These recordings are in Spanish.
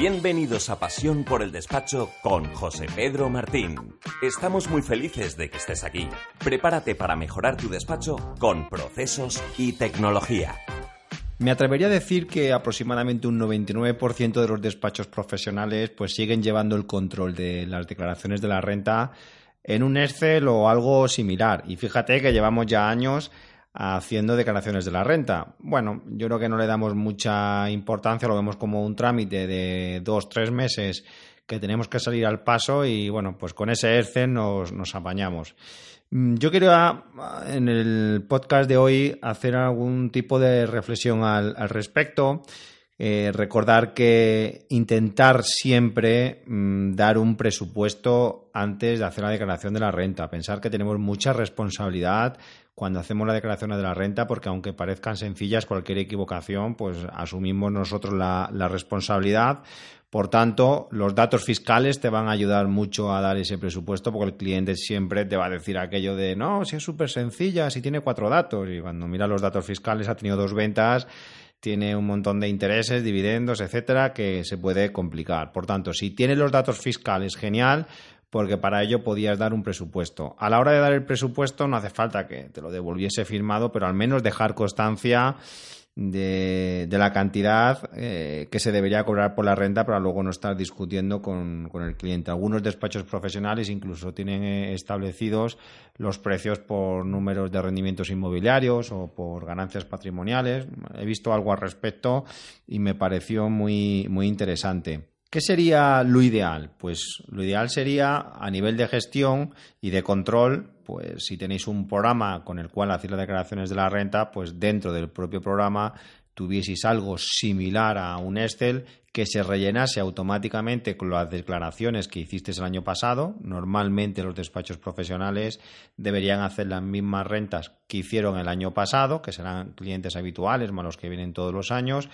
Bienvenidos a Pasión por el Despacho con José Pedro Martín. Estamos muy felices de que estés aquí. Prepárate para mejorar tu despacho con procesos y tecnología. Me atrevería a decir que aproximadamente un 99% de los despachos profesionales pues siguen llevando el control de las declaraciones de la renta en un Excel o algo similar. Y fíjate que llevamos ya años haciendo declaraciones de la renta. Bueno, yo creo que no le damos mucha importancia, lo vemos como un trámite de dos, tres meses que tenemos que salir al paso y bueno, pues con ese Excel nos, nos apañamos. Mm, yo quería en el podcast de hoy hacer algún tipo de reflexión al, respecto. Eh, recordar que intentar siempre mm, dar un presupuesto antes de hacer la declaración de la renta. Pensar que tenemos mucha responsabilidad cuando hacemos la declaración de la renta, porque aunque parezcan sencillas, cualquier equivocación, pues asumimos nosotros la, responsabilidad. Por tanto, los datos fiscales te van a ayudar mucho a dar ese presupuesto porque el cliente siempre te va a decir aquello de no, si es súper sencilla, si tiene cuatro datos. Y cuando mira los datos fiscales ha tenido dos ventas, tiene un montón de intereses, dividendos, etcétera, que se puede complicar. Por tanto, si tiene los datos fiscales, genial, porque para ello podías dar un presupuesto. A la hora de dar el presupuesto no hace falta que te lo devolviese firmado, pero al menos dejar constancia de, la cantidad eh, que se debería cobrar por la renta para luego no estar discutiendo con, el cliente. Algunos despachos profesionales incluso tienen eh, establecidos los precios por números de rendimientos inmobiliarios o por ganancias patrimoniales. He visto algo al respecto y me pareció muy, muy interesante. ¿Qué sería lo ideal? Pues lo ideal sería a nivel de gestión y de control, pues si tenéis un programa con el cual hacéis las declaraciones de la renta, pues dentro del propio programa tuvieseis algo similar a un Excel que se rellenase automáticamente con las declaraciones que hicisteis el año pasado. Normalmente los despachos profesionales deberían hacer las mismas rentas que hicieron el año pasado, que serán clientes habituales, más los que vienen todos los años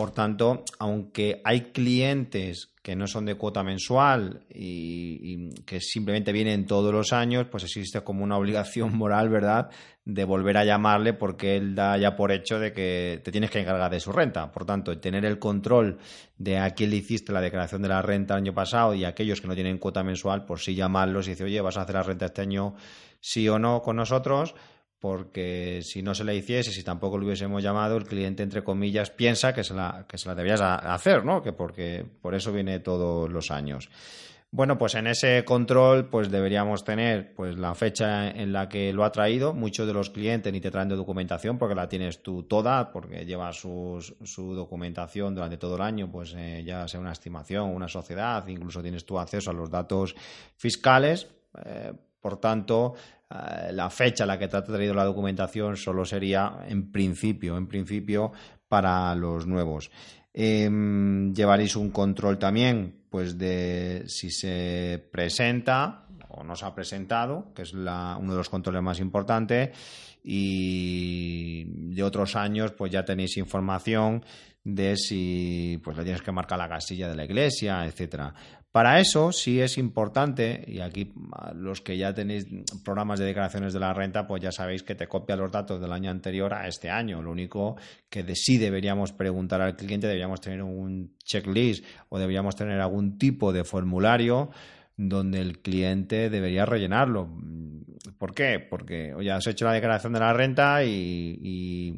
por tanto, aunque hay clientes que no son de cuota mensual y, que simplemente vienen todos los años, pues existe como una obligación moral, ¿verdad?, de volver a llamarle porque él da ya por hecho de que te tienes que encargar de su renta. Por tanto, tener el control de a quién le hiciste la declaración de la renta el año pasado y aquellos que no tienen cuota mensual, por sí llamarlos y decir, oye, vas a hacer la renta este año sí o no con nosotros porque si no se le hiciese, si tampoco lo hubiésemos llamado, el cliente, entre comillas, piensa que se la, que se la debías hacer, ¿no? Que porque por eso viene todos los años. Bueno, pues en ese control pues deberíamos tener pues la fecha en la que lo ha traído. Muchos de los clientes ni te traen de documentación porque la tienes tú toda, porque llevas su, su documentación durante todo el año, pues eh, ya sea una estimación, una sociedad, incluso tienes tu acceso a los datos fiscales. Eh, por tanto, la fecha en la que te ha traído la documentación solo sería en principio, en principio para los nuevos. Em, llevaréis un control también, pues de si se presenta o no se ha presentado, que es uno de los controles más importantes, y de otros años, pues ya tenéis información de si pues le tienes que marcar la casilla de la iglesia, etcétera. Para eso sí es importante, y aquí los que ya tenéis programas de declaraciones de la renta, pues ya sabéis que te copia los datos del año anterior a este año. Lo único que de sí deberíamos preguntar al cliente, deberíamos tener un checklist o deberíamos tener algún tipo de formulario donde el cliente debería rellenarlo. ¿Por qué? Porque ya has hecho la declaración de la renta y,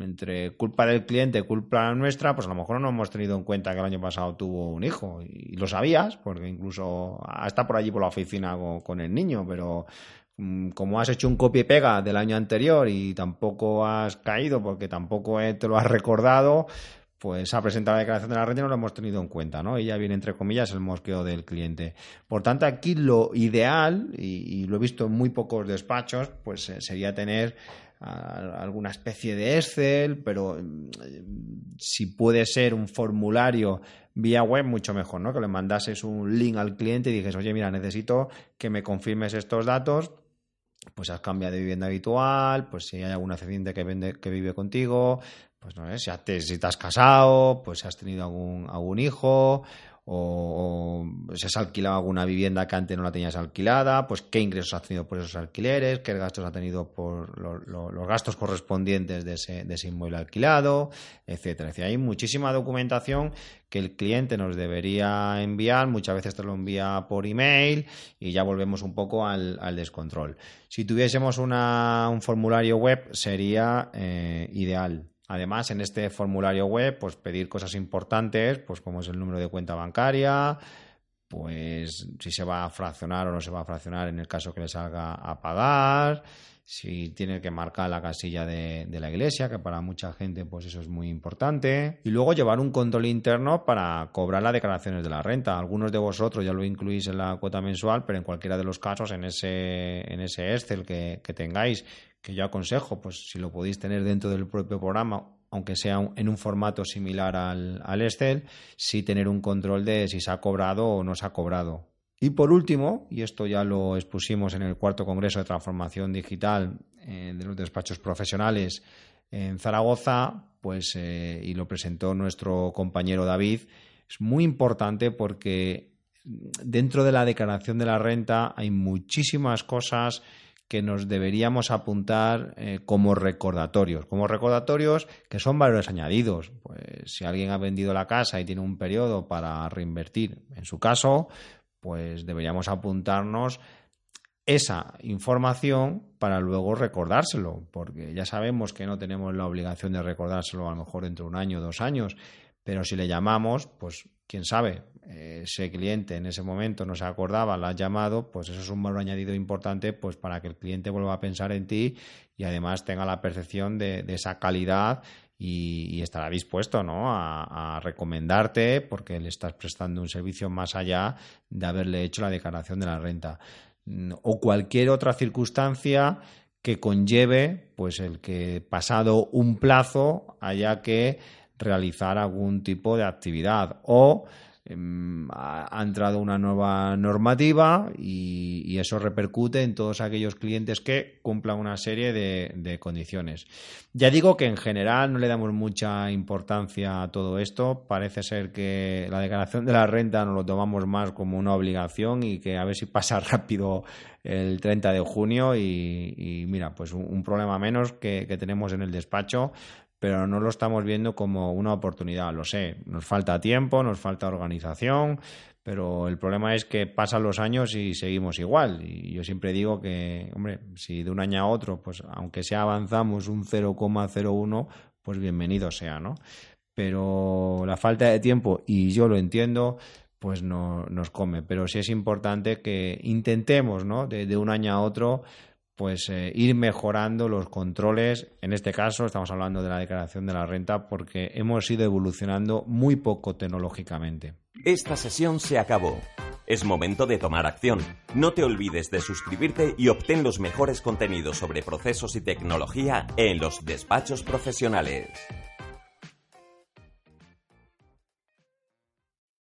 entre culpa del cliente y culpa nuestra, pues a lo mejor no hemos tenido en cuenta que el año pasado tuvo un hijo. Y, lo sabías, porque incluso está por allí por la oficina con, el niño, pero mm, como has hecho un copia y pega del año anterior y tampoco has caído porque tampoco te lo has recordado, pues ha presentado la declaración de la renta y no lo hemos tenido en cuenta, ¿no? Y ya viene, entre comillas, el mosqueo del cliente. Por tanto, aquí lo ideal, y, lo he visto en muy pocos despachos, pues eh, sería tener alguna especie de Excel, pero mm, si puede ser un formulario vía web, mucho mejor, ¿no? Que le mandases un link al cliente y dijes, oye, mira, necesito que me confirmes estos datos, pues has cambiado de vivienda habitual, pues si hay algún accedente que, vende, que vive contigo, pues no sé, si te, has casado, pues si has tenido algún, algún hijo, o, si has alquilado alguna vivienda que antes no la tenías alquilada, pues qué ingresos has tenido por esos alquileres, qué gastos ha tenido por los gastos correspondientes de ese, de ese inmueble alquilado, etcétera. Es hay muchísima documentación que el cliente nos debería enviar, muchas veces te lo envía por email y ya volvemos un poco al, descontrol. Si tuviésemos un formulario web sería eh, ideal. Además, en este formulario web, pues pedir cosas importantes, pues como es el número de cuenta bancaria, pues si se va a fraccionar o no se va a fraccionar en el caso que le salga a pagar, si tiene que marcar la casilla de, la iglesia, que para mucha gente pues eso es muy importante. Y luego llevar un control interno para cobrar las declaraciones de la renta. Algunos de vosotros ya lo incluís en la cuota mensual, pero en cualquiera de los casos, en ese, en ese Excel que tengáis, que yo aconsejo, pues si lo podéis tener dentro del propio programa, aunque sea en un formato similar al, al Excel, sí tener un control de si se ha cobrado o no se ha cobrado. Y por último, y esto ya lo expusimos en el cuarto Congreso de Transformación Digital eh, de los despachos profesionales en Zaragoza, pues, eh, y lo presentó nuestro compañero David, es muy importante porque dentro de la declaración de la renta hay muchísimas cosas que nos deberíamos apuntar eh, como recordatorios, como recordatorios que son valores añadidos. Pues si alguien ha vendido la casa y tiene un periodo para reinvertir, en su caso, pues deberíamos apuntarnos esa información para luego recordárselo, porque ya sabemos que no tenemos la obligación de recordárselo a lo mejor dentro de un año, dos años, pero si le llamamos, pues quién sabe, ese cliente en ese momento no se acordaba, lo has llamado, pues eso es un valor añadido importante pues para que el cliente vuelva a pensar en ti y además tenga la percepción de, esa calidad y, estará dispuesto ¿no? a, recomendarte porque le estás prestando un servicio más allá de haberle hecho la declaración de la renta o cualquier otra circunstancia que conlleve pues el que pasado un plazo haya que realizar algún tipo de actividad o Em, ha, entrado una nueva normativa y, eso repercute en todos aquellos clientes que cumplan una serie de, condiciones. Ya digo que en general no le damos mucha importancia a todo esto. Parece ser que la declaración de la renta nos lo tomamos más como una obligación y que a ver si pasa rápido el 30 de junio y, mira, pues un, problema menos que tenemos en el despacho pero no lo estamos viendo como una oportunidad. Lo sé, nos falta tiempo, nos falta organización, pero el problema es que pasan los años y seguimos igual. Y yo siempre digo que, hombre, si de un año a otro, pues aunque sea avanzamos un 0,01, pues bienvenido sea, ¿no? Pero la falta de tiempo, y yo lo entiendo, pues no, nos come. Pero sí es importante que intentemos, ¿no? de un año a otro, pues eh, ir mejorando los controles. En este caso estamos hablando de la declaración de la renta porque hemos ido evolucionando muy poco tecnológicamente. Esta sesión se acabó. Es momento de tomar acción. No te olvides de suscribirte y obtén los mejores contenidos sobre procesos y tecnología en los despachos profesionales.